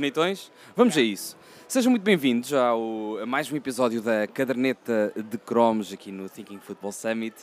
Bonitões? Vamos a isso. Sejam muito bem-vindos ao, a mais um episódio da caderneta de cromos aqui no Thinking Football Summit.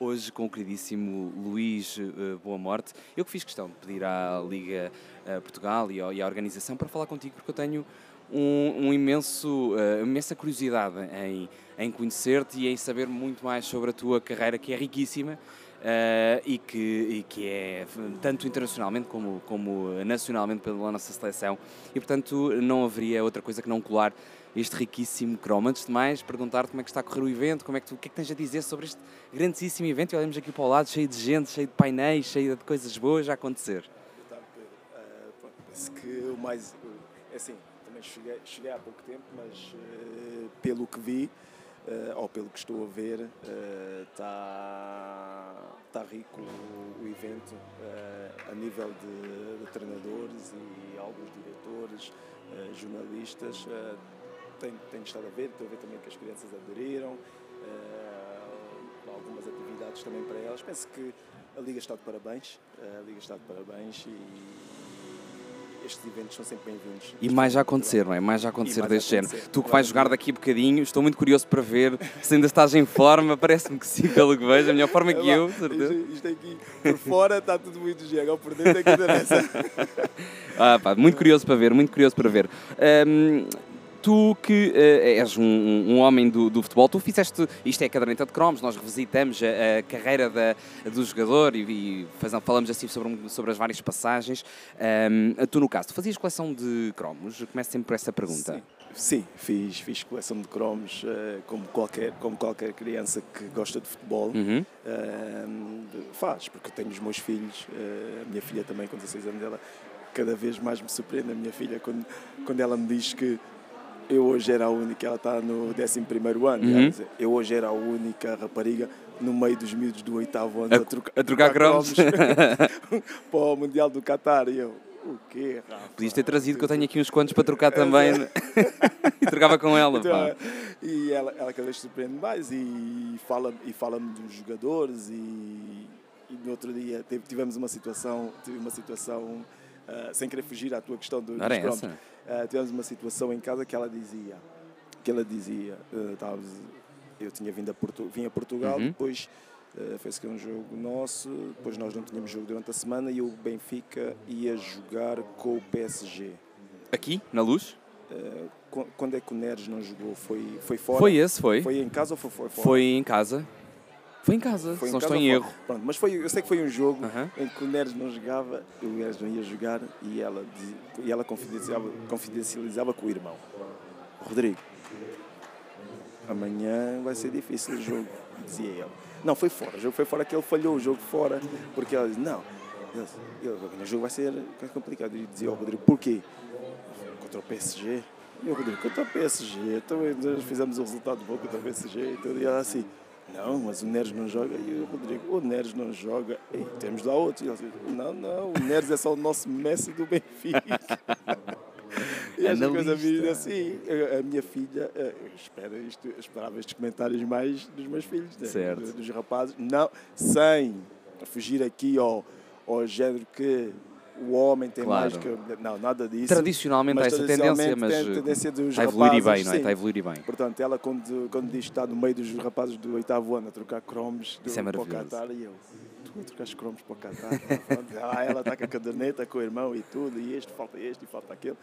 Hoje com o queridíssimo Luís uh, Boa Morte. Eu que fiz questão de pedir à Liga uh, Portugal e, e, à organização para falar contigo, porque eu tenho um, um imenso, uh, imensa curiosidade em, em conhecer-te e em saber muito mais sobre a tua carreira, que é riquíssima. Uh, e, que, e que é tanto internacionalmente como, como nacionalmente pela nossa seleção e portanto não haveria outra coisa que não colar este riquíssimo cromo. Antes de mais, perguntar-te como é que está a correr o evento, como é que tu, o que é que tens a dizer sobre este grandíssimo evento e olhamos aqui para o lado cheio de gente, cheio de painéis, cheio de coisas boas a acontecer. Então, penso que o mais, é assim, também cheguei, cheguei há pouco tempo, mas uh, pelo que vi, uh, ou pelo que estou a ver, está uh, tá rico o, evento uh, a nível de, de, treinadores e alguns diretores, jornalistas. tenho, tenho estado a ver, estou a ver também que as crianças aderiram, algumas atividades também para elas. Penso que a Liga está de parabéns, a Liga está de parabéns e estes eventos são sempre bem-vindos. E mais a acontecer, não é? Mais a acontecer mais deste género. Tu que vais jogar daqui a bocadinho, estou muito curioso para ver se ainda estás em forma, parece-me que sim, pelo que vejo, a melhor forma que eu, certeza. Isto, aqui, por fora está tudo muito gego, por dentro é que ainda nessa. ah, pá, muito curioso para ver, muito curioso para ver. Um, tu que uh, és um, um homem do, do, futebol, tu fizeste, isto é a caderneta de cromos, nós revisitamos a, a carreira da, do jogador e, e faz, falamos assim sobre, sobre as várias passagens. Um, tu, no caso, tu fazias coleção de cromos? Começo sempre por essa pergunta. Sim. Sim, fiz, fiz coleção de cromos uh, como, qualquer, como qualquer criança que gosta de futebol uhum. uh, faz, porque tenho os meus filhos, uh, a minha filha também com 16 anos, ela cada vez mais me surpreende, a minha filha, quando, quando ela me diz que eu hoje era a única, ela está no 11 ano, uhum. eu hoje era a única rapariga no meio dos miúdos do oitavo ano a, a, troca, a trocar cromos para o Mundial do Qatar. E eu, o quê, Rafa? Podias ter trazido, que eu tenho aqui uns quantos para trocar também. e trocava com ela. Então. E ela, ela cada vez surpreende mais e fala-me e fala dos jogadores. E, e no outro dia tivemos uma situação, tive uma situação uh, sem querer fugir à tua questão do, dos cromos uh, tivemos uma situação em casa que ela dizia, que ela dizia, uh, eu tinha vindo a, Portu vim a Portugal, uhum. depois uh, fez que um jogo nosso, depois nós não tínhamos jogo durante a semana e o Benfica ia jogar com o PSG. Aqui, na luz? Uh, quando é que o Neres não jogou? Foi, foi fora? Foi esse, foi. Foi em casa ou foi fora? Foi em casa. Foi em casa, foi se não estou em erro. Pronto, mas foi, eu sei que foi um jogo em que o Neres não jogava, o Neres não ia jogar e ela, e ela confidencializava, confidencializava com o irmão. Rodrigo, amanhã vai ser difícil o jogo, dizia ele. Não, foi fora, o jogo foi fora que ele falhou o jogo fora, porque ela disse, não, ele, o jogo vai ser complicado. E dizia ao Rodrigo, porquê? Contra o PSG. E o Rodrigo, contra o PSG, então nós fizemos o resultado bom contra o PSG, então, e ela assim, não, mas o Neres não joga. E o Rodrigo, o Neres não joga. E temos lá outro. Não, não, o Neres é só o nosso Messi do Benfica. e essa coisa assim, a minha filha, eh, espera isto, esperava estes comentários mais dos meus filhos, né? dos, dos rapazes, não, sem fugir aqui ao, ao género que o homem tem claro. mais que. Não, nada disso. Tradicionalmente há essa tendência, mas tendência dos está a evoluir rapazes, bem, não é? Sim. Está a evoluir bem. Portanto, ela, quando, quando diz que está no meio dos rapazes do oitavo ano a trocar cromos do, é para o Qatar, e eu, tu a trocar cromos para o Qatar? ah, ela está com a caderneta, com o irmão e tudo, e este, falta este e falta aquele.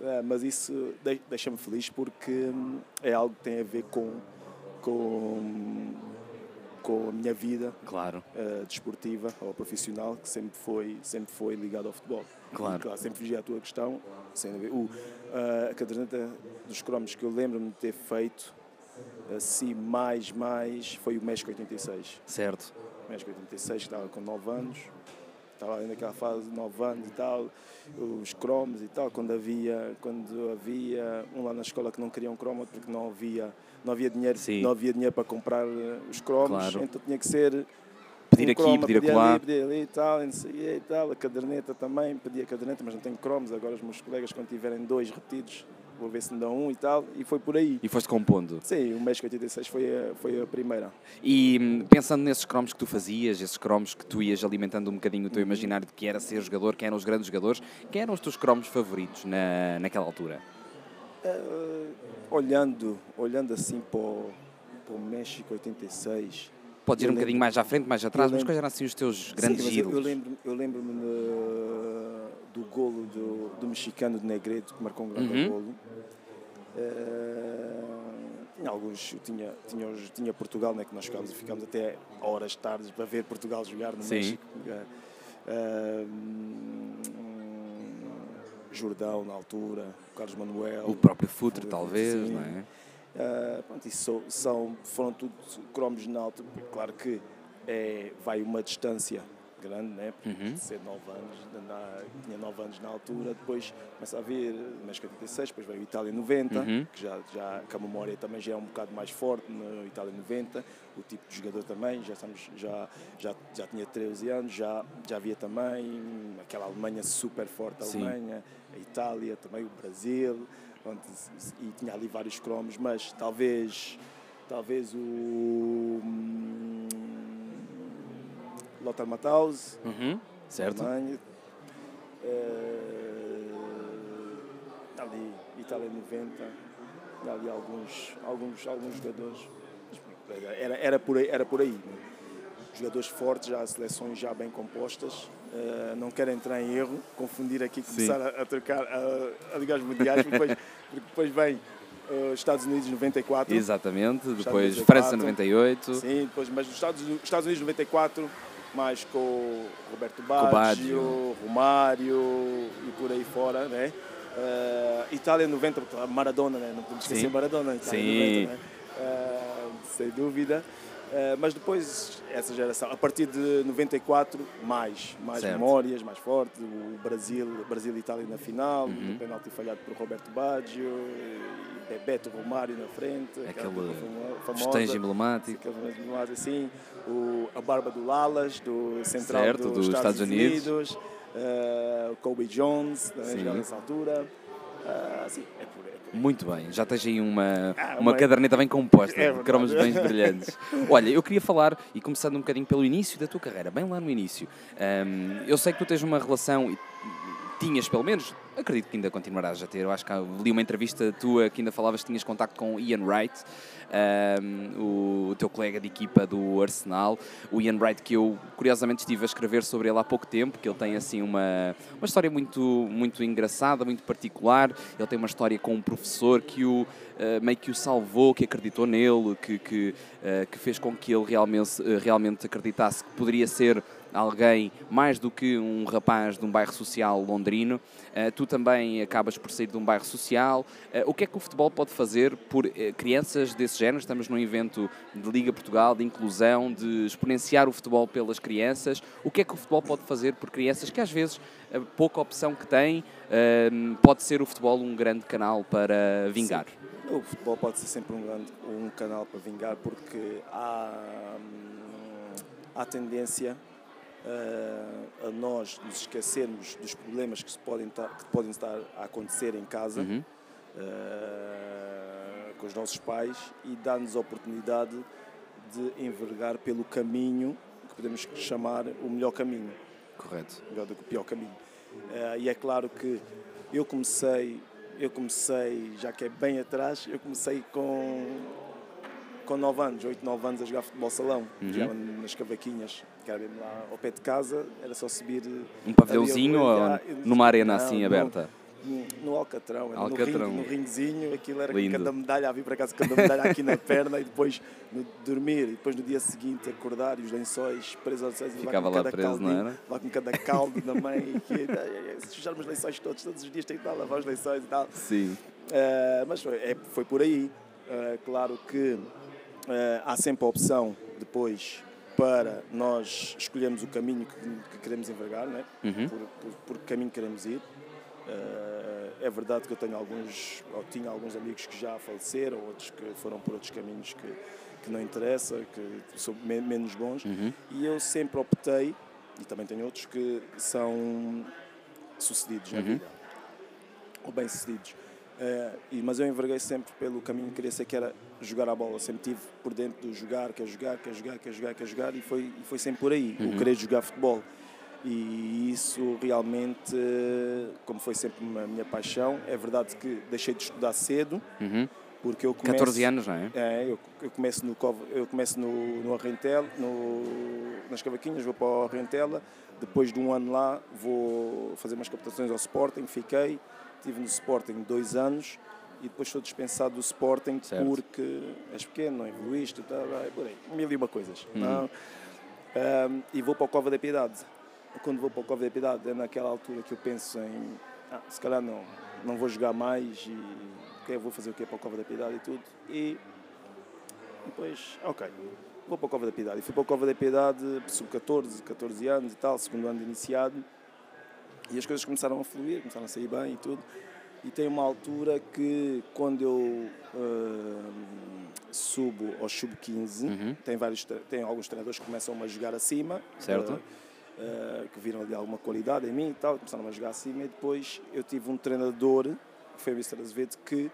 Uh, mas isso deixa-me feliz porque hum, é algo que tem a ver com. com com a minha vida claro. uh, desportiva ou profissional, que sempre foi, sempre foi ligado ao futebol. Claro. E, claro sempre fugi à tua questão, sem o, uh, a caderneta dos cromos que eu lembro-me de ter feito, assim, mais, mais, foi o México 86. Certo. O México 86, que estava com 9 anos, estava ainda naquela fase de 9 anos e tal, os cromos e tal, quando havia, quando havia um lá na escola que não queria um cromo porque não havia não havia dinheiro, não havia dinheiro para comprar eh, os cromos, claro. então tinha que ser pedir um aqui, croma, pedir acolá. Ali, pedir ali e tal, e, e tal, a caderneta também, pedia a caderneta, mas não tenho cromos, agora os meus colegas quando tiverem dois repetidos vou ver se me dão um e tal, e foi por aí. E foste compondo. Sim, o México 86 foi a, foi a primeira. E hum, pensando nesses cromos que tu fazias, esses cromos que tu ias alimentando um bocadinho o teu imaginário de que era ser jogador, quem eram os grandes jogadores, quem eram os teus cromos favoritos na, naquela altura? Uh, olhando, olhando assim para o, para o México 86. Podes ir um bocadinho mais à frente, mais atrás, mas lembro- quais eram assim os teus grandes Sim, ídolos? Eu lembro-me eu lembro-me no- do golo do, do mexicano de Negredo, que marcou um grande Uhum. golo. Eh, tinha alguns, tinha, tinha, tinha Portugal, né, que nós ficámos, ficámos até horas tardes para ver Portugal jogar no Sim. México. Eh, Jordão na altura, Carlos Manuel. O próprio Futre, Sim. talvez, não é? Uh, pronto, isso são, foram tudo cromos na alta. Claro que é, vai uma distância grande, né? Porque Uhum. ser 9 anos, na, tinha 9 anos na altura, depois começa a vir México 86, depois veio Itália 90, Uhum. que já, já que a memória também já é um bocado mais forte no Itália 90, o tipo de jogador também, já, estamos, já, já, já tinha 13 anos, já, já havia também aquela Alemanha super forte, a Sim. Alemanha, a Itália, também o Brasil, Pronto, e tinha ali vários cromos, mas talvez, talvez o hum, Lothar Matthaus, Uhum. Certo? Alemanha, eh, ali Itália 90, tinha ali alguns, alguns, alguns jogadores, era, era, por aí, era por aí. né? Jogadores fortes, já seleções já bem compostas, eh, não quero entrar em erro, confundir aqui, começar a, a trocar, a, a ligar os mundiais, porque depois, porque depois vem eh, Estados Unidos 94, Exatamente. Depois 94. França 98. Sim, depois, mas os Estados, os Estados Unidos 94, mais com Roberto Baggio. Baggio, Romário e por aí fora, né? Eh, Itália 90, porque Maradona, né? Não podemos esquecer Sim. Maradona, Itália Sim. 90, né? Eh, sem dúvida. Eh, mas depois, essa geração, a partir de 94, mais, mais Certo. memórias, mais forte. O Brasil, Brasil e Itália na final, Uhum. o penalti falhado por Roberto Baggio, Bebeto Romário na frente, Aquele. Festejo emblemático. Aquele lado assim, o, a barba do Lalas, do central Certo, dos dos Estados, Estados Unidos. Unidos, o Kobe Jones, também jogava nessa altura. Sim, é por. Muito bem, já tens aí uma, Ah, uma caderneta bem composta, É de cromos bem brilhantes. Olha, eu queria falar, e começando um bocadinho pelo início da tua carreira, bem lá no início. Hum, eu sei que tu tens uma relação, e tinhas pelo menos, acredito que ainda continuarás a ter, eu acho que li uma entrevista tua que ainda falavas que tinhas contacto com Ian Wright, hum, o teu colega de equipa do Arsenal, o Ian Wright que eu curiosamente estive a escrever sobre ele há pouco tempo, que ele tem assim uma, uma história muito, muito engraçada, muito particular, ele tem uma história com um professor que o Uh, meio que o salvou, que acreditou nele, que, que, uh, que fez com que ele realmente, uh, realmente acreditasse que poderia ser alguém mais do que um rapaz de um bairro social londrino. Uh, tu também acabas por sair de um bairro social. Uh, o que é que o futebol pode fazer por uh, crianças desse género? Estamos num evento de Liga Portugal, de inclusão, de exponenciar o futebol pelas crianças. O que é que o futebol pode fazer por crianças que às vezes pouca opção que têm uh, pode ser o futebol um grande canal para vingar? Sim. O futebol pode ser sempre um, grande, um canal para vingar porque há, hum, há tendência a nós nos esquecermos dos problemas que, podem, ta- que podem estar a acontecer em casa Uhum. uh, com os nossos pais e dar-nos a oportunidade de envergar pelo caminho que podemos chamar o melhor caminho Correto. melhor do que o pior caminho. Eh, e é claro que eu comecei, eu comecei, já que é bem atrás, eu comecei com com 9 anos, 8, 9 anos a jogar futebol salão, Uhum. jogava nas cavaquinhas, que era mesmo lá ao pé de casa, era só subir Um pavilhãozinho ou numa arena Não, assim não. aberta? no, no Alcatrão, era Alcatrão. No, ring, no ringzinho, aquilo era Lindo. cada medalha, a vir para casa cada medalha aqui na perna e depois no, dormir, e depois no dia seguinte acordar e os lençóis presos aos lençóis Ficava lá preso, não caldinho, era? lá com cada caldo da mãe, e que, se sujarmos os lençóis todos, todos os dias tem que estar a lavar os lençóis e tal. Sim. Uh, mas foi, é- foi por aí. Uh, claro que há sempre a opção depois para nós escolhermos o caminho que, que queremos envergar, né? Uhum. por, por, por que caminho queremos ir. Uh, é verdade que eu tenho alguns, ou tinha alguns amigos que já faleceram, outros que foram por outros caminhos que, que não interessa, que são me- menos bons. Uhum. E eu sempre optei, e também tenho outros que são sucedidos na Uhum. vida, ou bem-sucedidos. Uh, e, mas eu enverguei sempre pelo caminho que queria ser, que era jogar a bola. Sempre tive por dentro do jogar, quer jogar, quer jogar, quer jogar, quer jogar, e foi, e foi sempre por aí, uhum. o querer jogar futebol. E isso realmente, como foi sempre a minha paixão, é verdade que deixei de estudar cedo, uhum. porque eu começo... 14 anos, não é? É, eu, eu começo, no, eu começo no, no Arrentel, no, nas Cavaquinhas, vou para o Arrentela, depois de um ano lá vou fazer umas captações ao Sporting, fiquei, estive no Sporting dois anos e depois estou dispensado do Sporting certo. porque és pequeno, não evoluíste, tá, vai, por aí, mil e uma coisas. Uhum. Não? Um, e vou para o Cova da Piedade. Quando vou para o Cova da Piedade é naquela altura que eu penso em ah, se calhar não, não vou jogar mais e okay, vou fazer o quê para o Cova da Piedade e tudo. E depois, ok, vou para o Cova da Piedade. E fui para o Cova da Piedade, sub-14, 14 anos e tal, segundo ano de iniciado. E as coisas começaram a fluir, começaram a sair bem e tudo. E tem uma altura que, quando eu uh, subo ao sub-15, uhum. tem, vários, tem alguns treinadores que começam a jogar acima. Certo. Uh, uh, que viram ali alguma qualidade em mim e tal, começaram a jogar acima. E depois eu tive um treinador, que foi o Mr. Azevedo, que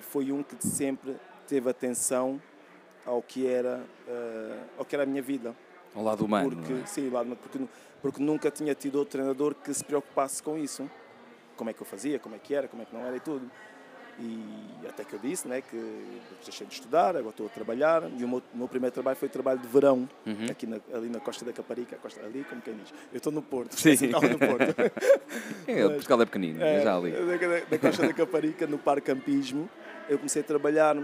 foi um que sempre teve atenção ao que era, ao que era a minha vida. Ao lado humano. Porque, é? Sim, lado porque, porque nunca tinha tido outro treinador que se preocupasse com isso. Como é que eu fazia, como é que era, como é que não era e tudo. E até que eu disse né, que deixei de estudar, agora estou a trabalhar. E o meu, meu primeiro trabalho foi trabalho de verão, uhum. aqui na, ali na costa da Caparica, costa, ali, como quem diz. Eu estou no Porto, Sim. Assim, no Porto. é, o Portugal é pequenino, é, já ali. Na, costa da Caparica, no Parque Campismo, eu comecei a trabalhar,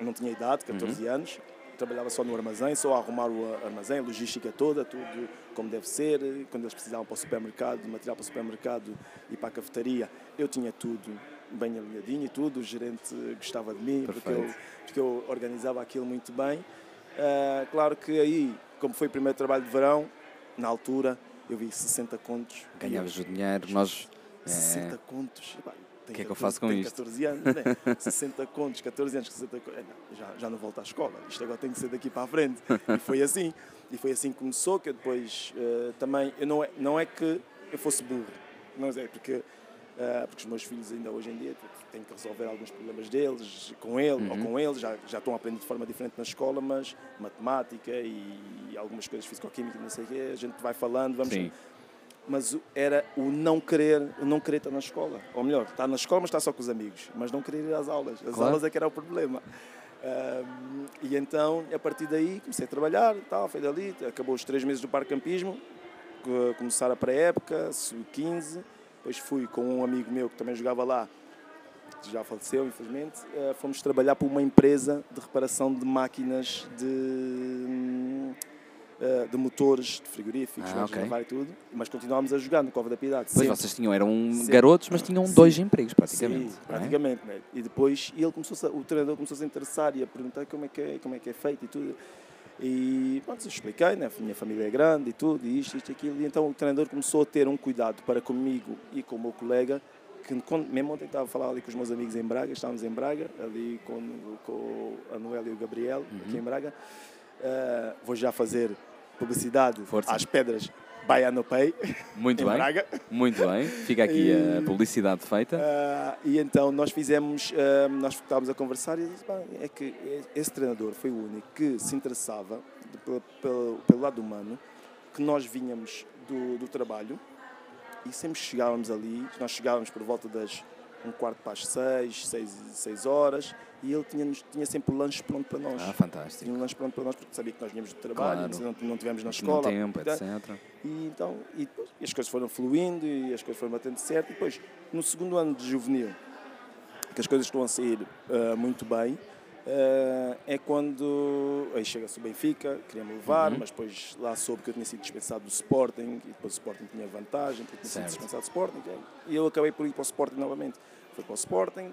não tinha idade, 14 uhum. anos, trabalhava só no armazém, só a arrumar o armazém, a logística toda, tudo como deve ser. Quando eles precisavam para o supermercado, material para o supermercado e para a cafetaria, eu tinha tudo bem alinhadinho e tudo. O gerente gostava de mim porque eu, porque eu, organizava aquilo muito bem. Uh, claro que aí, como foi o primeiro trabalho de verão, na altura eu vi 60 contos. Ganhavas o dinheiro, nós. 60 é... contos. O que é que eu faço com isto? 14 anos, né? 60 contos, 14 anos, 60 contos. Já, já não volto à escola, isto agora tem que ser daqui para a frente. E foi assim. E foi assim que começou, que eu depois uh, também. Eu não, é, não é que eu fosse burro, não é, porque, uh, porque os meus filhos ainda hoje em dia têm que resolver alguns problemas deles, com ele uhum. ou com eles, já, já estão a aprender de forma diferente na escola, mas matemática e, algumas coisas físico-química, não sei o quê, a gente vai falando, vamos. Sim mas era o não querer, o não querer estar na escola. Ou melhor, estar na escola, mas estar só com os amigos, mas não querer ir às aulas. As claro. aulas é que era o problema. Um, e então, a partir daí, comecei a trabalhar, tal, foi dali, acabou os três meses do parque campismo, começar a pré-época, sub-15, depois fui com um amigo meu que também jogava lá, que já faleceu, infelizmente, uh, fomos trabalhar para uma empresa de reparação de máquinas de uh, de motores, de frigoríficos, ah, okay. lavar e tudo, mas continuámos a jogar no Cova da Piedade. Pois sempre. vocês tinham, eram sempre. garotos, mas tinham Sim. dois empregos praticamente. Sim, é? praticamente. Né? E depois ele começou o treinador começou a se interessar e a perguntar como é que é, como é, que é feito e tudo. E pronto, eu expliquei, né? a minha família é grande e tudo, e isto, isto, aquilo. E então o treinador começou a ter um cuidado para comigo e com o meu colega, que quando, mesmo ontem estava a falar ali com os meus amigos em Braga, estávamos em Braga, ali com, com o Anuel e o Gabriel, uhum. aqui em Braga. Uh, vou já fazer publicidade Força. às pedras Baiano Pay. Muito bem. Braga. Muito bem. Fica aqui e, a publicidade feita. Uh, e então nós fizemos, uh, nós estávamos a conversar e disse, é que esse treinador foi o único que se interessava pelo, pelo, pelo lado humano, que nós vinhamos do, do trabalho e sempre chegávamos ali, nós chegávamos por volta das um quarto para as seis, seis, seis horas, e ele tinha, tinha sempre o lanche pronto para nós. Ah, fantástico. Tinha um lanche pronto para nós, porque sabia que nós vinhamos do trabalho, claro. não, não tivemos na escola. tempo, etc. E, então, e, depois, e as coisas foram fluindo, e as coisas foram batendo certo, e depois, no segundo ano de juvenil, que as coisas estão a sair uh, muito bem, Uh, é quando aí chega-se o Benfica, queria-me levar, uhum. mas depois lá soube que eu tinha sido dispensado do Sporting e depois o Sporting tinha vantagem, porque tinha sido dispensado do Sporting e eu acabei por ir para o Sporting novamente. Fui para o Sporting,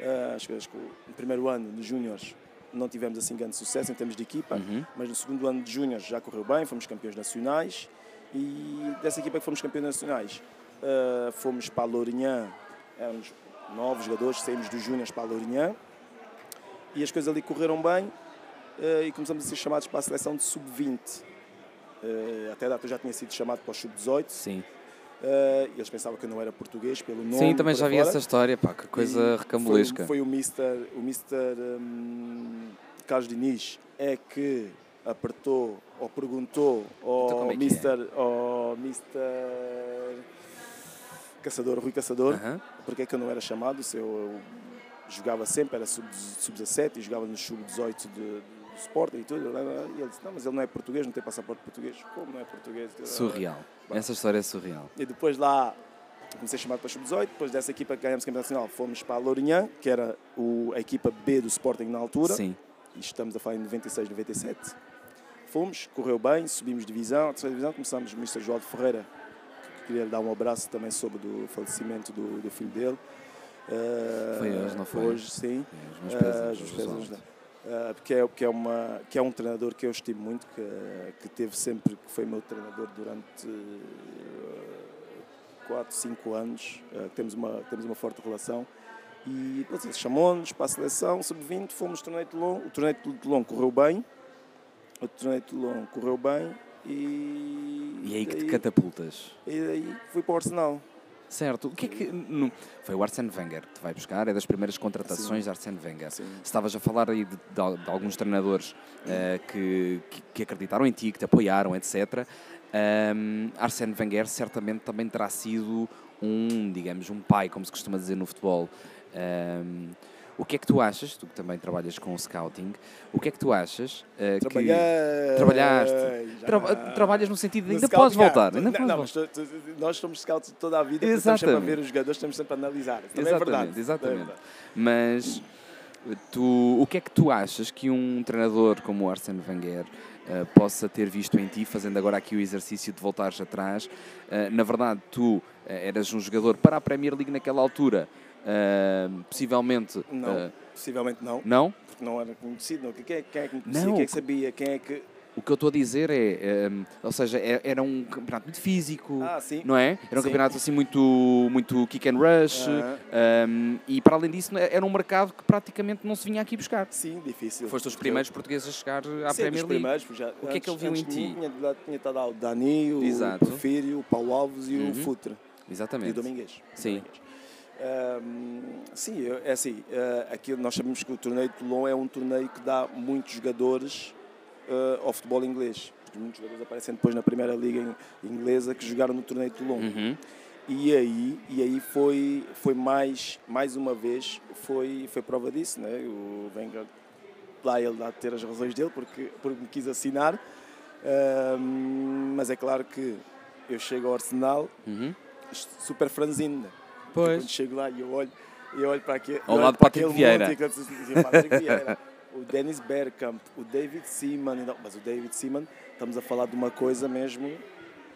uh, acho que no primeiro ano de Júniores não tivemos assim grande sucesso em termos de equipa, uhum. mas no segundo ano de Júniores já correu bem, fomos campeões nacionais e dessa equipa que fomos campeões nacionais uh, fomos para a Lourinhã, éramos novos jogadores, saímos dos Júniores para a Lourinhã e as coisas ali correram bem uh, e começamos a ser chamados para a seleção de sub-20. Uh, até a data eu já tinha sido chamado para o sub-18. Sim. Uh, eles pensavam que eu não era português pelo nome. Sim, também já vi fora. essa história, pá, que coisa E recambulesca. Foi, foi o Mr. O Mr. Um, Carlos Diniz é que apertou ou perguntou ao Então é Mr. ao Mr. Caçador, Rui Caçador, Aham. porque é que eu não era chamado, se eu, eu jogava sempre, era sub- sub-17 e jogava no sub-18 de, Sporting e tudo. E ele disse, não, mas ele não é português, não tem passaporte português. Como não é português? Surreal. Essa história é surreal. E depois lá comecei a chamar para sub-18, depois dessa equipa que ganhamos o Campeonato Nacional, fomos para a Lourinhã, que era o, a equipa B do Sporting na altura. Sim. E estamos a falar em 96, 97. Fomos, correu bem, subimos divisão, a terceira divisão, começamos o Mr. João Ferreira, que queria lhe dar um abraço também sobre do falecimento do, do filho dele. Uh, Foi hoje, não foi? Hoje, sim. É, Os meus Uh, pesos, os pesos, visuais. Uh, porque é, que, é uma, que é um treinador que eu estimo muito, que, que teve sempre, que foi meu treinador durante 4, 5 anos, uh, que temos uma, temos uma forte relação. E depois ele chamou-nos para a seleção, sub-20, fomos torneio de Toulon. O torneio de Toulon correu bem, o torneio de Toulon correu bem e. E aí que te catapultas. E daí fui para o Arsenal. Certo. O que é que. no- Foi o Arsene Wenger que te vai buscar, é das primeiras contratações Sim. de Arsene Wenger. Sim. Estavas a falar aí de, de de alguns treinadores eh, que, que- acreditaram em ti, que te apoiaram, etc. Ahm, Arsene Wenger certamente também terá sido um, digamos, um pai, como se costuma dizer no futebol. Ahm, o que é que tu achas, tu que também trabalhas com o scouting, o que é que tu achas eh, que trabalhaste. Tra- trabalhas no sentido de No ainda scouting, podes voltar, ainda não, podes não, voltar. tu- tu- nós somos scouts toda a vida, estamos sempre a Exatamente. ver os jogadores, estamos sempre a analisar. Também Exatamente, é verdade. exatamente. É verdade. Mas tu, o que é que tu achas que um treinador como o Arsene Wenger eh, possa ter visto em ti, fazendo agora aqui o exercício de voltares atrás? Eh, na verdade, tu eras um jogador para a Premier League naquela altura, eh, possivelmente. Não, eh, possivelmente não, não? porque não era conhecido. Não. Quem, é, quem é que me conhecia? Não. Quem é que sabia? Quem é que. O que eu estou a dizer é, eh, ou seja, é- era um campeonato muito físico, Ah, sim. não é? Era um Sim. campeonato assim muito, muito kick and rush, Ah, um, e para além disso era um mercado que praticamente não se vinha aqui buscar. sim, difícil. Foste os primeiros portugueses a chegar eu- à sim, Premier League. já, O que é que ele viu em ti? Tinha, tinha estado lá o Dani, o Exato. Porfírio, o Paulo Alves e Uhum. o Futre. E Exatamente. o Domingues. Sim. Domingues. Sim, é assim, ah, aquilo, nós sabemos que o torneio de Toulon é um torneio que dá muitos jogadores ah, ao futebol inglês. Porque muitos jogadores aparecem depois na primeira liga in- inglesa que jogaram no torneio de Toulon. Uhum. E aí, e aí foi, foi mais, mais uma vez, foi, foi prova disso, né? O Wenger, lá ele dá de ter as razões dele, porque, porque me quis assinar. Mas é claro que eu chego ao Arsenal Uhum. super franzino, né? Pois. Quando chego lá e eu olho, eu olho para aquele, Ao eu lado para aquele Vieira. monte aquele- Patrick Vieira, o Dennis Bergkamp, o David Seaman, não, mas o David Seaman, estamos a falar de uma coisa mesmo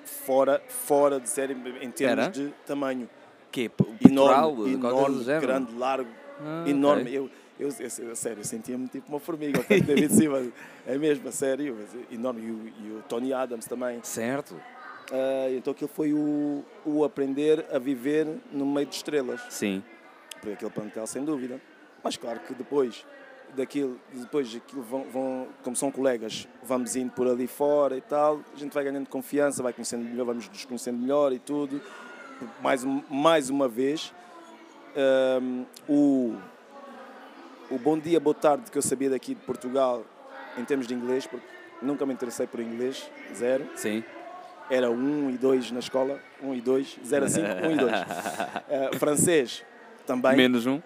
fora, fora de série em termos Era? de tamanho. Que é Enorme, enorme grande, largo, Ah, enorme. ok. Eu, eu, eu, a sério, eu sentia-me tipo uma formiga. O David Seaman é mesmo, a sério, enorme. E o, e o Tony Adams também. Certo. Ah, então aquilo foi o, o aprender a viver no meio de estrelas Sim. por aquele plantel, sem dúvida. Mas claro que depois daquilo, depois aquilo vão, vão- como são colegas, vamos indo por ali fora e tal, a gente vai ganhando confiança, vai conhecendo melhor, vamos nos conhecendo melhor e tudo. Mais, mais uma vez, o, o bom dia, boa tarde que eu sabia daqui de Portugal em termos de inglês, porque nunca me interessei por inglês, zero. Sim. Era 1 e 2 na escola, 1 e 2, 0 a 5, 1 e 2. Eh, francês, também, Menos um.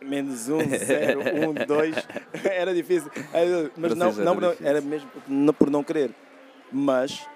menos 1, 0, 1, 2. Era difícil. Mas não, não, não, era mesmo por não querer. Mas,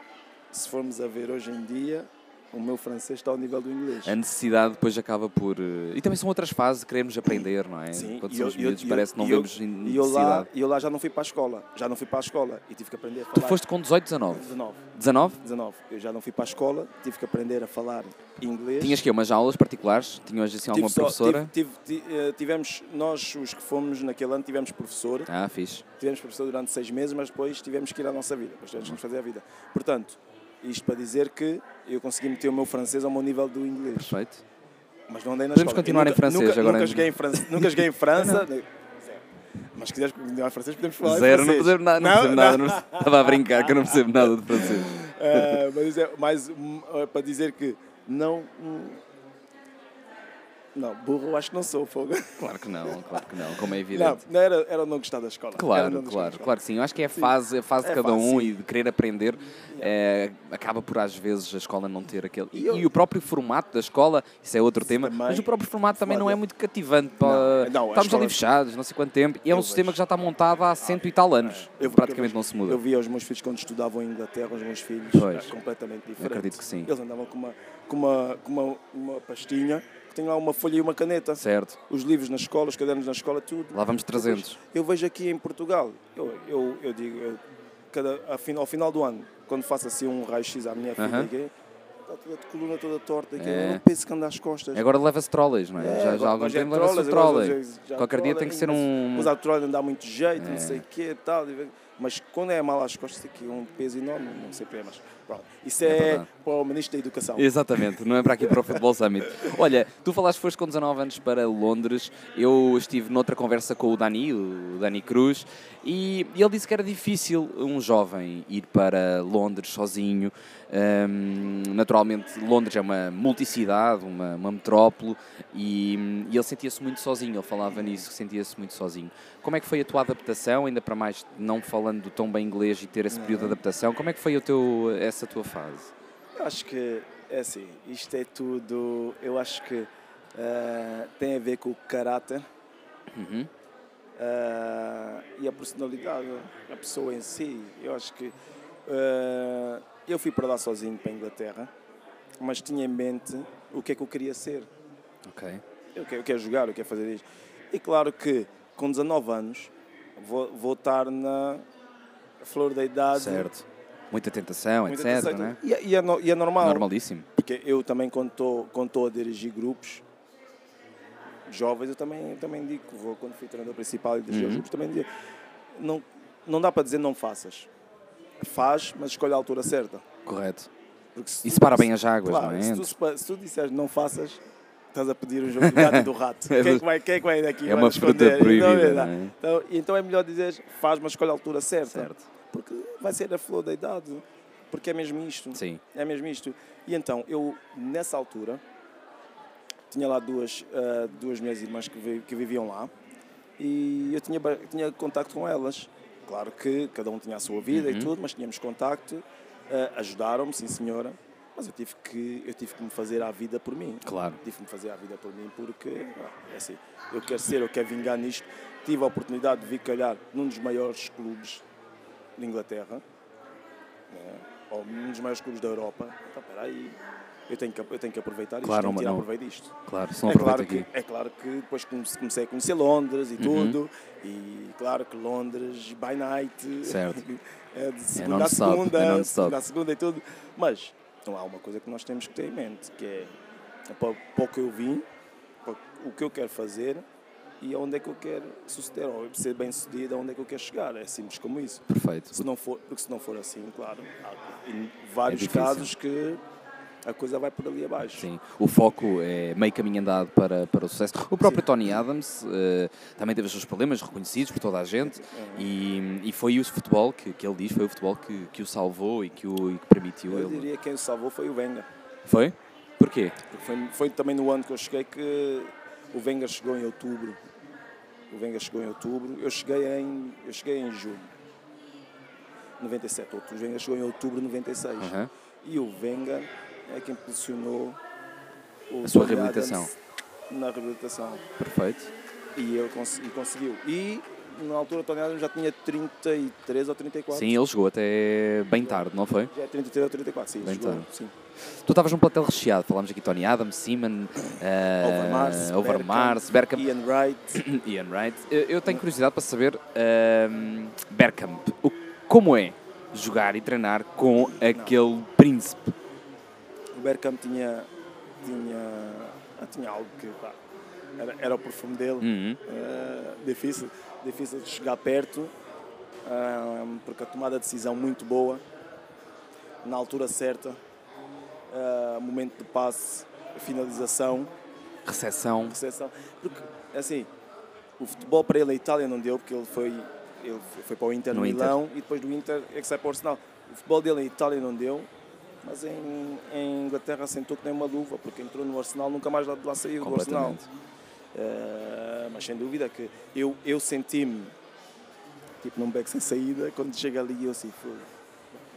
se formos a ver hoje em dia, o meu francês está ao nível do inglês. A necessidade depois acaba por. eh, E também são outras fases, queremos aprender, não é? Sim, Quando somos miúdos, parece que não eu- vemos in- E eu, lá, necessidade. e eu lá já não fui para a escola. Já não fui para a escola e tive que aprender a Tu falar. foste com 18, 19. 19. 19? 19. Eu já não fui para a escola, tive que aprender a falar inglês. Tinhas que umas aulas particulares? Tinhas assim alguma só- professora? tive- tive- ti- eh, tivemos, nós os que fomos naquele ano, tivemos professor. Ah, fixe. Tivemos professor durante seis meses, mas depois tivemos que ir à nossa vida. Depois tivemos que fazer a vida. Portanto, isto para dizer que eu consegui meter o meu francês ao meu nível do inglês. Perfeito. Mas não andei na Podemos escola. continuar Eu em francês nunca, agora Nunca em- joguei em França. Nunca joguei em França. Mas se quiseres continuar em francês, podemos falar Zero, não percebo nada, não, percebo nada. não- Estava a brincar que eu não percebo nada de francês. Ah, mas é mais ah, para dizer que não. Não, burro eu acho que não sou, fogo. Claro que não, claro que não, como é Não, evidente. não era, era não gostar da escola. Claro, não claro, escola. claro que sim. Eu acho que é a fase, a fase de É cada fase, um sim. e de querer aprender. é, acaba por às vezes a escola não ter aquele. E, eu- e o próprio formato da escola, isso é outro tema, também- mas o próprio formato também não é muito cativante. Para... Não, não, a Estamos ali fechados, não sei quanto tempo, e é um Eu sistema vejo. que já está montado há cento e tal anos. Eu- praticamente não se muda. Eu via os meus filhos quando estudavam em Inglaterra, os meus filhos, Pois. completamente diferente. acredito que sim. Eles andavam com uma, com uma, com uma, uma pastinha que tinha lá uma folha e uma caneta. Certo, Os livros na escola, os cadernos na escola, tudo. lá vamos 300. Eu vejo aqui em Portugal, eu, eu, eu digo, eu, cada, ao final do ano, quando faço assim um raio-x à minha filha, Aham. que está toda a coluna toda torta, que É. eu não penso que anda às costas. Agora leva-se trolleys, não é? É, já, já há algum é tempo leva-se o trolleys, trolley. Qualquer dia tem que ser um. Mas a trolley não dá muito jeito, É. não sei o quê tal. Mas quando é mal às costas, aqui é um peso enorme, não sei porquê, mas pronto. Isso É é, para o Ministro da Educação. Exatamente, não é para aqui para o Futebol Summit. Olha, tu falaste que foste com 19 anos para Londres, eu estive noutra conversa com o Dani, o Dani Cruz, e ele disse que era difícil um jovem ir para Londres sozinho. Hum, naturalmente, Londres é uma multicidade, uma, uma metrópole, e, e ele sentia-se muito sozinho, ele falava nisso, que sentia-se muito sozinho. Como é que foi a tua adaptação, ainda para mais não falando tão bem inglês e ter esse período de adaptação, como é que foi o teu, essa tua fase? Eu acho que, é assim, isto é tudo, eu acho que eh, tem a ver com o caráter Uhum. eh, e a personalidade, a pessoa em si. Eu acho que eh, eu fui para lá sozinho para a Inglaterra, mas tinha em mente o que é que eu queria ser. Ok. Eu quero, eu quero jogar, eu quero fazer isto. E claro que com 19 anos vou, vou estar na flor da idade. Certo. Muita tentação, muita etc. aceita. Né? E, é- e é, no- e é normal. Normalíssimo. Porque eu também, quando estou a dirigir grupos jovens, eu também, eu também digo, quando fui treinador principal e dirigir os Uhum. grupos, também digo, não, não dá para dizer não faças. Faz, mas escolhe a altura certa. Correto. Porque se E separa bem as águas, claro, não é? se, tu, se tu disseres não faças, estás a pedir um jogo do gato e do rato. É quem, é que vai, quem é que vai daqui? É uma esconder? fruta proibida, Então, não é? então, então é melhor dizer faz, mas escolhe a altura certa. Certo. Porque vai ser a flor da idade. Porque é mesmo isto. Sim. É mesmo isto. E então, eu, nessa altura, tinha lá duas, ah, duas minhas irmãs que, vi- que viviam lá e eu tinha, tinha contacto com elas. Claro que cada um tinha a sua vida Uhum. e tudo, mas tínhamos contacto, ah, ajudaram-me, sim senhora, mas eu tive, que, eu tive que me fazer a vida por mim. Claro. Tive que me fazer a vida por mim porque, é assim, eu quero ser, eu quero vingar nisto. Tive a oportunidade de vir calhar num dos maiores clubes de Inglaterra, né? ou num dos maiores clubes da Europa. Então, espera aí, eu tenho que, eu tenho que aproveitar isto, Claro, tenho que tirar proveito disto. Claro. Se não É claro, que, aqui. é claro que depois comece- comecei a conhecer Londres e Uhum. tudo, e claro que Londres by night, Certo. é de segunda a non-stop, segunda, é segunda a segunda e tudo, mas não há uma coisa que nós temos que ter em mente, que é para, para o que eu vim, o que eu quero fazer e aonde é que eu quero suceder, ou ser bem sucedido, aonde é que eu quero chegar, é simples como isso. Perfeito. Se não for, porque se não for assim, claro, há em vários É casos que a coisa vai por ali abaixo. Sim, o foco é meio caminho andado para, para o sucesso. O próprio Sim. Tony Adams eh, também teve os seus problemas reconhecidos por toda a gente e, e foi o futebol que, que ele diz, foi o futebol que, que o salvou e que, o, e que permitiu Eu ele. diria que quem o salvou foi o Wenger. Foi? Porquê? Porque Foi, foi também no ano que eu cheguei que o Wenger chegou em outubro. O Wenger chegou em outubro. Eu cheguei em, eu cheguei em julho. 97. O Wenger chegou em outubro de 96. Aham. E o Wenger é quem posicionou o A sua reabilitação. Na reabilitação. Perfeito. E ele cons- e conseguiu. E na altura o Tony Adams já tinha 33 ou 34. Sim, ele jogou até bem tarde, não foi? Já é 33 ou 34, sim. Bem jogou, tarde. sim. Tu estavas num plantel recheado, falámos aqui Tony Adams, Seaman, eh, Overmars, Overmars, Bergkamp, Ian Wright. Ian Wright. Eu, eu tenho curiosidade para saber, ehm, Bergkamp, o- como é jogar e treinar com aquele príncipe? O Bergkamp tinha, tinha, tinha algo que pá, era, era o perfume dele. Uhum. Eh, difícil, difícil de chegar perto, ah, porque a tomada de decisão muito boa, na altura certa, ah, momento de passe, finalização, Recepção. recepção. Porque, assim, o futebol para ele a Itália não deu, porque ele foi, ele foi para o Inter No no Inter. Milão e depois do Inter é que sai para o Arsenal. O futebol dele em Itália não deu mas em, em Inglaterra sentou que nem uma luva, porque entrou no Arsenal, nunca mais lá, lá saiu do Arsenal. Uh, mas sem dúvida que eu, eu senti-me tipo num beco sem saída, quando chega ali eu assim,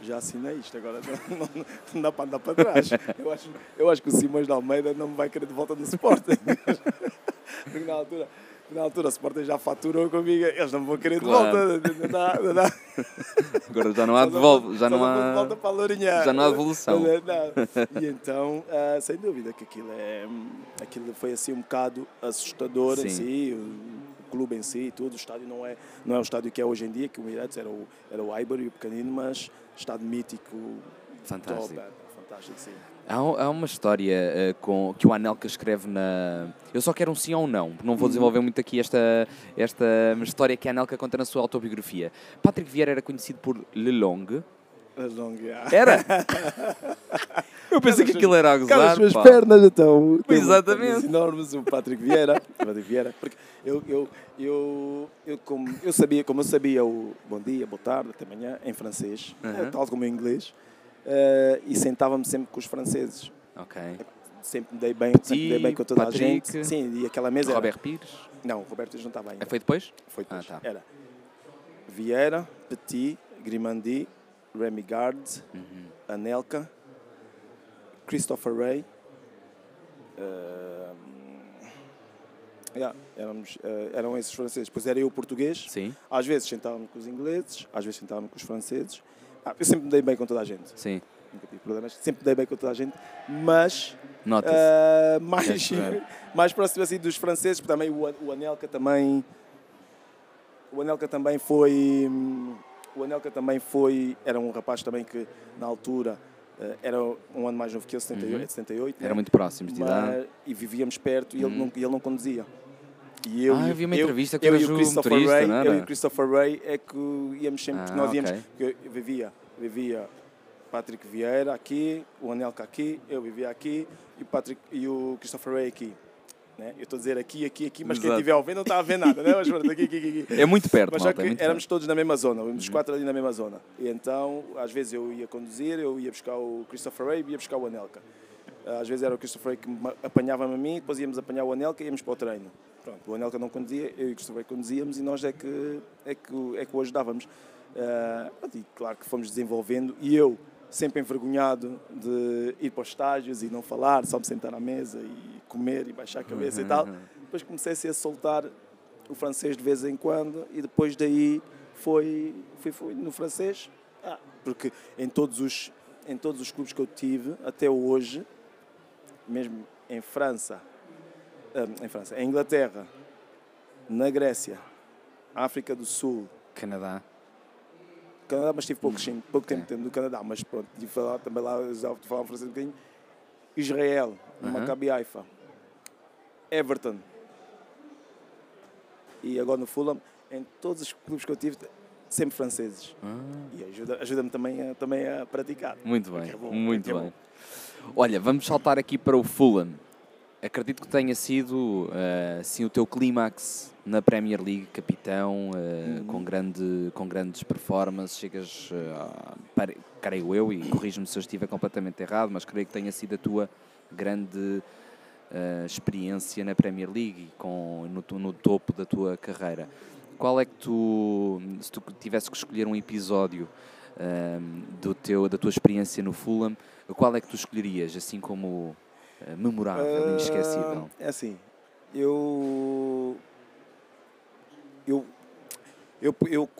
já assinei isto, agora não, não, não, dá para andar para trás. Eu acho, eu acho que o Simões de Almeida não me vai querer de volta no Sporting. Porque na altura, na altura o Sporting já faturou comigo, eles não me vão querer claro. de volta. Não dá, não dá. Agora já não há de volta, já não há. volta para a Lourinhã. Já não há evolução. E então, uh, sem dúvida que aquilo, é, aquilo foi assim um bocado assustador Sim. em si. O clube em si e tudo, o estádio não é, não é o estádio que é hoje em dia, que o Emirates era o, era o Iber o pequenino, mas estado mítico. Fantástico. Top, é, fantástico, sim. Há, há uma história uh, com, que o Anelka escreve na. Eu só quero um sim ou um não, não vou uhum. desenvolver muito aqui esta, esta história que a Anelka conta na sua autobiografia. Patrick Vieira era conhecido por Le Long. Era? Eu pensei que aquilo era a gozar. As suas pernas então. Exatamente. enormes, o Patrick Vieira. Patrick Vieira. Porque eu, eu, eu, eu, como, eu sabia, como eu sabia o bom dia, boa tarde, até amanhã, em francês, uhum. tal como em inglês, uh, e sentava-me sempre com os franceses. Ok. Sempre me dei bem, sempre me dei bem com toda Patrick, a gente. Sim, e aquela mesa Robert era... Pires? Não, o Roberto Pires não estava ainda. Foi depois? Foi depois. Ah, tá. Era Vieira, Petit, Grimandi, Remy Gard, uhum. Anelka, Christopher Ray. Uh, yeah, éramos, uh, eram esses franceses. Depois era eu português. Sim. Às vezes sentava-me com os ingleses, às vezes sentava-me com os franceses. Ah, eu sempre me dei bem com toda a gente. Sim. Nunca tive problemas. Sempre me dei bem com toda a gente. Mas. Uh, mais, mais próximo assim dos franceses, porque também o, o Anelka também. O Anelka também foi. O Anelka também foi. Era um rapaz também que, na altura Uh, era um ano mais novo que eu, 78. Uhum. 78 era né? muito próximo de idade. E vivíamos perto e ele, uhum. não, ele não conduzia. E eu, ah, eu vi uma entrevista que eu, eu, e o Christopher motorista, Ray, eu e o Christopher Ray é que íamos sempre, ah, nós íamos, okay. eu vivia, vivia Patrick Vieira aqui, o Anelka aqui, eu vivia aqui e o, Patrick, e o Christopher Ray aqui. Né? Eu estou a dizer aqui, aqui, aqui, mas Exato. quem estiver a ver não está a ver nada, né? mas pronto, aqui, aqui, aqui. É muito perto, Mas malta, é que éramos perto. todos na mesma zona, os uhum. quatro ali na mesma zona. E então, às vezes eu ia conduzir, eu ia buscar o Christopher Ray e ia buscar o Anelka. Às vezes era o Christopher Ray que apanhava-me a mim, depois íamos apanhar o Anelka e íamos para o treino. Pronto, o Anelka não conduzia, eu e o Christopher Ray conduzíamos e nós é que, é que, é que o ajudávamos. Uh, e claro que fomos desenvolvendo e eu sempre envergonhado de ir para os estágios e não falar, só me sentar à mesa e comer e baixar a cabeça uhum. e tal depois comecei a soltar o francês de vez em quando e depois daí foi, foi, foi no francês, ah, porque em todos, os, em todos os clubes que eu tive até hoje, mesmo em França, ah, em França, em Inglaterra, na Grécia, África do Sul, Canadá. Canadá, mas tive pouco, sim, pouco tempo, no Canadá, mas pronto, tive falar também lá, já falar francês um bocadinho. Israel, uhum. Maccabi Haifa. Everton, e agora no Fulham, em todos os clubes que eu tive, sempre franceses. Ah. E ajuda-me ajuda também, a, também a praticar. Muito bem, é bom, muito é bem. Olha, vamos saltar aqui para o Fulham. Acredito que tenha sido uh, assim, o teu clímax na Premier League, capitão, uh, uhum. com, grande, com grandes performances. Chegas, uh, para, creio eu, e corrijo-me se eu estiver completamente errado, mas creio que tenha sido a tua grande uh, experiência na Premier League com, no, no, topo da tua carreira. Qual é que tu, se tu tivesse que escolher um episódio uh, do teu, da tua experiência no Fulham, qual é que tu escolherias, assim como uh, memorável, inesquecível? É assim, eu, eu, eu, eu,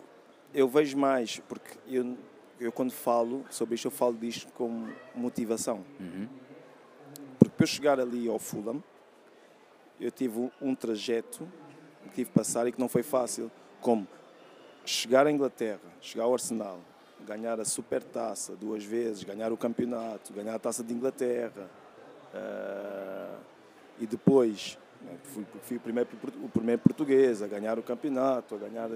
eu vejo mais, porque eu, eu quando falo sobre isto, eu falo disto como motivação. Uhum para eu chegar ali ao Fulham, eu tive um trajeto que tive que passar e que não foi fácil, como chegar à Inglaterra, chegar ao Arsenal, ganhar a Supertaça duas vezes, ganhar o campeonato, ganhar a Taça de Inglaterra uh, e depois né, fui, fui o, primeiro, o primeiro português a ganhar o campeonato, a ganhar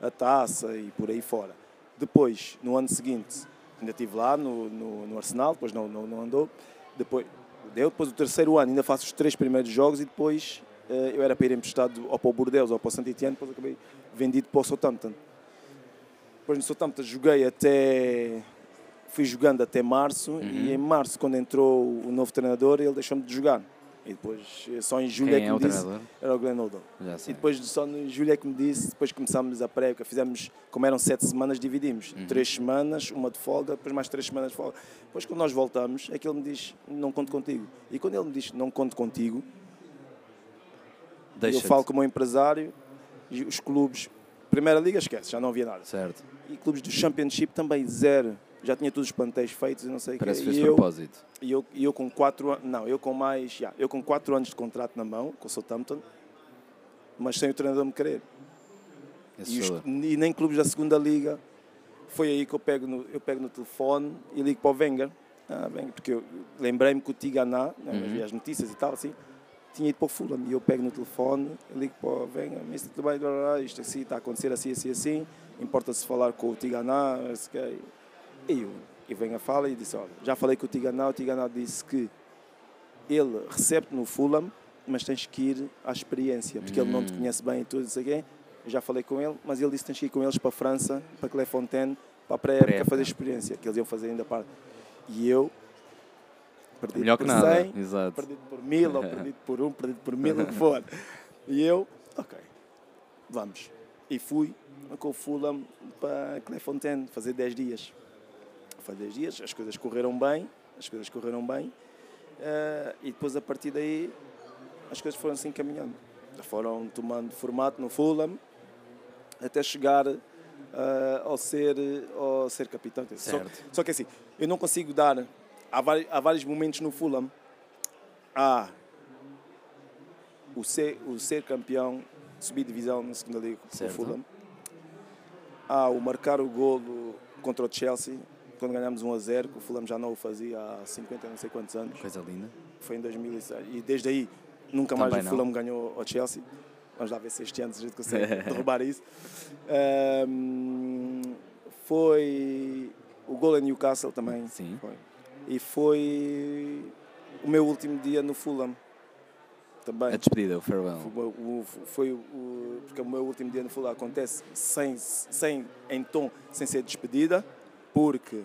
a taça e por aí fora. Depois, no ano seguinte, ainda estive lá no, no, no Arsenal, depois não, não, não andou. Depois, Deu depois do terceiro ano ainda faço os três primeiros jogos e depois uh, eu era para ir emprestado ou para o ou para o Saint-Etienne, depois acabei vendido para o Southampton. Depois no Southampton joguei até fui jogando até março Uhum. e em março, quando entrou o novo treinador, ele deixou-me de jogar. E depois, eh, só em julho Quem é que é o me disse. treinador? Era o Glenn Oldham. E depois, só em julho é que me disse, depois começámos a pré-época, fizemos, como eram sete semanas, dividimos. Uhum. Três semanas, uma de folga, depois mais três semanas de folga. Depois, quando nós voltamos, é que ele me diz, não conto contigo. E quando ele me diz, não conto contigo, eu falo com o meu empresário e os clubes, Primeira Liga, esquece, já não havia nada. Certo. E clubes do Championship também, zero. Já tinha todos os plantéis feitos e não sei o quê. Parece que fez E de eu, propósito. e eu, e eu com quatro anos, não, eu com mais, já, eu com quatro anos de contrato na mão, com o Southampton, mas sem o treinador me querer. E, os- e nem clubes da segunda liga. Foi aí que eu pego no, eu pego no telefone e ligo para o Wenger. Ah, Wenger, porque eu lembrei-me que o Tiganá, né, Uhum. vi as notícias e tal, assim, tinha ido para o Fulham. E eu pego no telefone, ligo para o Wenger, Mr. blá, isto assim está a acontecer assim, assim, assim. Importa-se falar com o Tiganá. não sei o quê. E eu, e o Wenger fala e disse, olha, já falei com o Tiganá, o Tiganá disse que ele recebe-te no Fulham, mas tens que ir à experiência, porque ele não te Hum. conhece bem e tudo isso aqui. Eu já falei com ele, mas ele disse que tens que ir com eles para a França, para Clefontaine, para a pré-época fazer experiência, que eles iam fazer ainda para. E eu, perdido Melhor que por nada. 100, Exato. perdido por mil, ou perdido por um, perdido por mil, o que for. E eu, ok, vamos. E fui com o Fulham para Clefontaine, fazer 10 dias. Foi 10 dias, as coisas correram bem, as coisas correram bem. eh, e depois, a partir daí, as coisas foram assim caminhando. Foram tomando formato no Fulham, até chegar eh, ao, ser, ao ser capitão. Só, só que assim, eu não consigo dar. Há vários, há vários momentos no Fulham. Há o ser, o ser campeão, subir divisão na segunda liga com o. Fulham. Há o marcar o golo contra o Chelsea, quando ganhámos 1 a 0, que o Fulham já não o fazia há 50 não sei quantos anos. Coisa linda. Foi em 2006. E desde aí nunca mais Também o não. Fulham ganhou ao Chelsea. Vamos lá ver se este ano a gente consegue derrubar isso. Ahm, foi o gol em Newcastle também. Sim. Foi. E foi o meu último dia no Fulham. Também. A despedida, o farewell. Foi, o- o- foi o, porque o meu último dia no Fulham acontece sem, sem, em tom, sem ser despedida, porque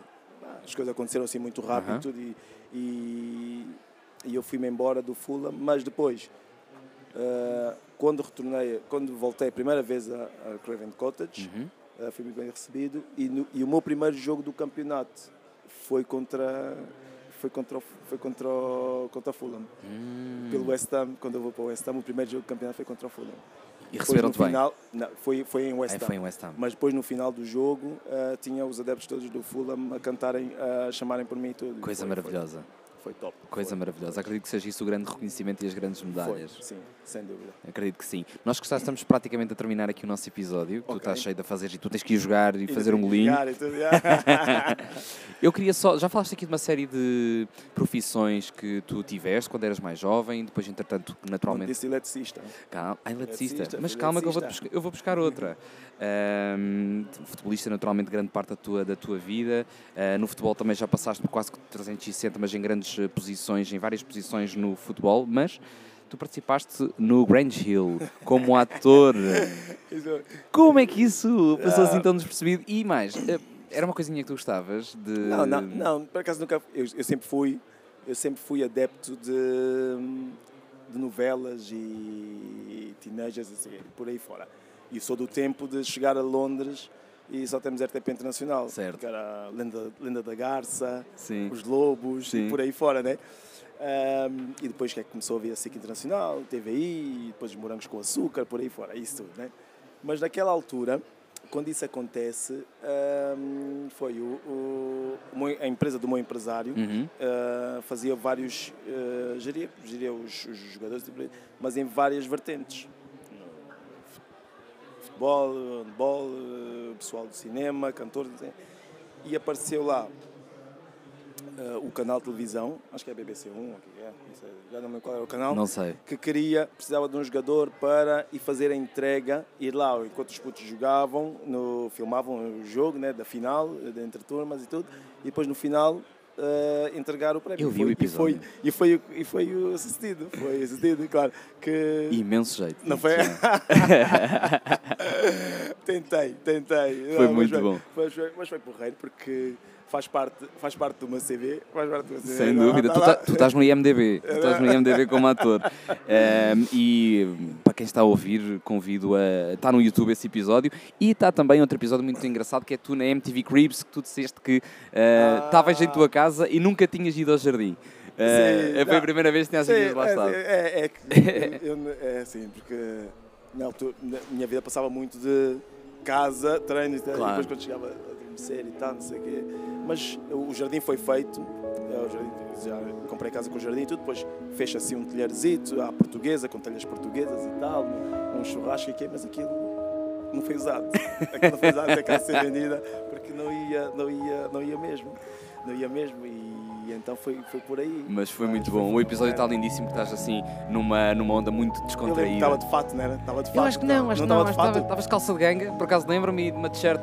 as coisas aconteceram assim muito rápido e e, e, eu fui-me embora do Fulham, mas depois, ah, quando retornei, quando voltei a primeira vez a, a Craven Cottage, Uhum. ah, fui muito bem recebido, e, no- e o meu primeiro jogo do campeonato foi contra... Foi contra, foi contra, o- contra o Fulham Hum. pelo West Ham, quando eu vou para o West Ham, o primeiro jogo do campeonato foi contra o Fulham. E receberam-te bem. final, não, foi, foi em West Ham. foi em West Ham. Mas depois no final do jogo ah, tinha os adeptos todos do Fulham a cantarem, a chamarem por mim e tudo. Coisa Foi- maravilhosa. Foi, foi top. Coisa foi, maravilhosa. Acredito que seja isso o grande reconhecimento e as grandes Foi, medalhas. sim, sem dúvida. Acredito que sim. Nós que estamos praticamente a terminar aqui o nosso episódio. Tu Ok. estás cheio de fazer e tu tens que ir jogar e Ainda fazer um golinho. jogar e tudo. Eu queria só. Já falaste aqui de uma série de profissões que tu tiveste quando eras mais jovem, depois, entretanto, naturalmente. disse eletricista. Calma, ah, eletricista. Mas calma que eu vou, buscar, eu vou buscar outra. Ahm, futebolista, naturalmente, grande parte da tua, da tua vida. Ah, no futebol também já passaste por quase 360, mas em grandes posições, em várias posições no futebol. Mas tu participaste no Grange Hill como ator. Como é que isso passou assim tão despercebido? E mais, eh, era uma coisinha que tu gostavas de. Não, não, não, por acaso nunca. Eu, eu sempre fui, eu sempre fui adepto de, de novelas e teenagers, assim, por aí fora. E sou do tempo de chegar a Londres e só temos RTP Internacional. Certo. Que era Lenda, Lenda da Garça, Sim. Os Lobos Sim. e por aí fora, né? Ahm, e depois que é que começou a vir a SIC Internacional, TVI, depois os morangos com açúcar, por aí fora, isso tudo, né? Mas naquela altura, quando isso acontece, ahm, foi o, o- a empresa do meu empresário Uhum. ah, fazia vários, ah, geria, geria os, os jogadores, tipo, mas em várias vertentes. Futebol, handball, ah, pessoal do cinema, cantores, sei. e apareceu lá ah, o canal de televisão, acho que é BBC 1, ou o que é, não sei, já não me lembro qual era o canal, Não sei. que queria, precisava de um jogador para ir fazer a entrega, ir lá enquanto os putos jogavam, no, filmavam o jogo né, da final, de entre turmas e tudo, e depois no final uh, entregar o prémio. Eu vi o e foi, episódio. e foi, e foi o assistido, foi assistido, claro. Que Imenso jeito. não foi? tentei, tentei. Foi Não, mas muito bom. Mas foi, mas foi porreiro porque faz parte, faz parte do meu CV. Faz parte do meu CV. Sem não, dúvida. tá Tu, tá- estás no IMDB. Tu estás no IMDB como ator. Ehm, e para quem está a ouvir, convido a. Está no YouTube esse episódio. E está também outro episódio muito engraçado que é tu na MTV Cribs, que tu disseste que eh, Ah. estavas em tua casa e nunca tinhas ido ao jardim. Sim, foi a primeira vez que tinhas ido lá é, estado. é, é, que eu, eu- é assim, porque na altura, na minha vida passava muito de casa, treino e tal, e Claro. depois quando chegava adormecer e tal, não sei o quê. Mas o jardim foi feito, é, já comprei casa com o jardim e tudo, depois fez assim um telharzito à portuguesa, com telhas portuguesas e tal, um churrasco e quê, mas aquilo não foi usado. Aquilo não foi usado até cá ser vendida, porque não ia, não ia, não ia mesmo. Não ia mesmo e então foi, foi por aí. Mas foi muito foi bom. O episódio está lindíssimo, que estás assim numa, numa onda muito Eu descontraída. estava de fato, não era? Estava de fato. Eu acho que não, acho que não. estavas de calça de ganga, por acaso lembro-me, e de uma t-shirt.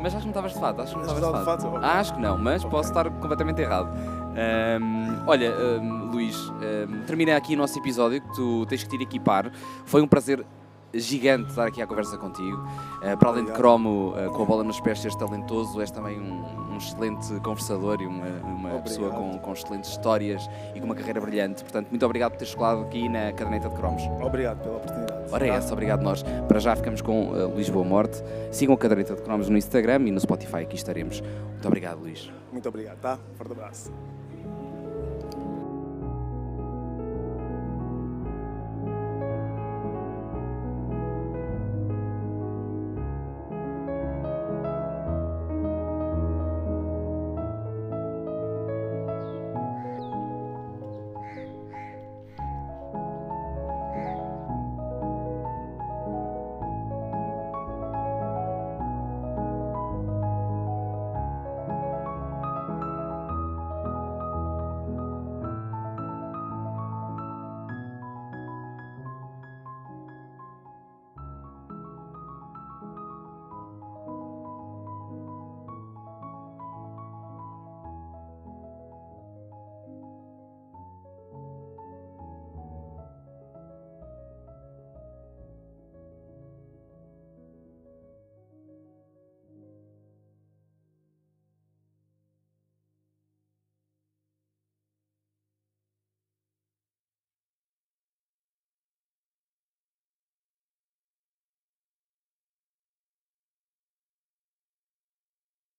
Mas acho que não estavas de fato. Acho que não estavas de fato. Acho que não, mas posso estar completamente errado. Ahm, olha, ahm, Luís, ahm, termina aqui o nosso episódio que tu tens que te ir equipar. Foi um prazer gigante estar aqui à conversa contigo. Ah, para além de cromo, ah, com a bola nos pés, seres talentoso, és também um, um excelente conversador e uma, uma Obrigado. pessoa com, com excelentes histórias e com uma carreira brilhante. Portanto, muito obrigado por teres colado aqui na caderneta de cromos. Obrigado pela oportunidade. Ora, é essa, obrigado nós. Para já ficamos com uh, Luís Boa Morte. Sigam a Caderneta de Cromos no Instagram e no Spotify, aqui estaremos. Muito obrigado, Luís. Muito obrigado, tá? Forte abraço.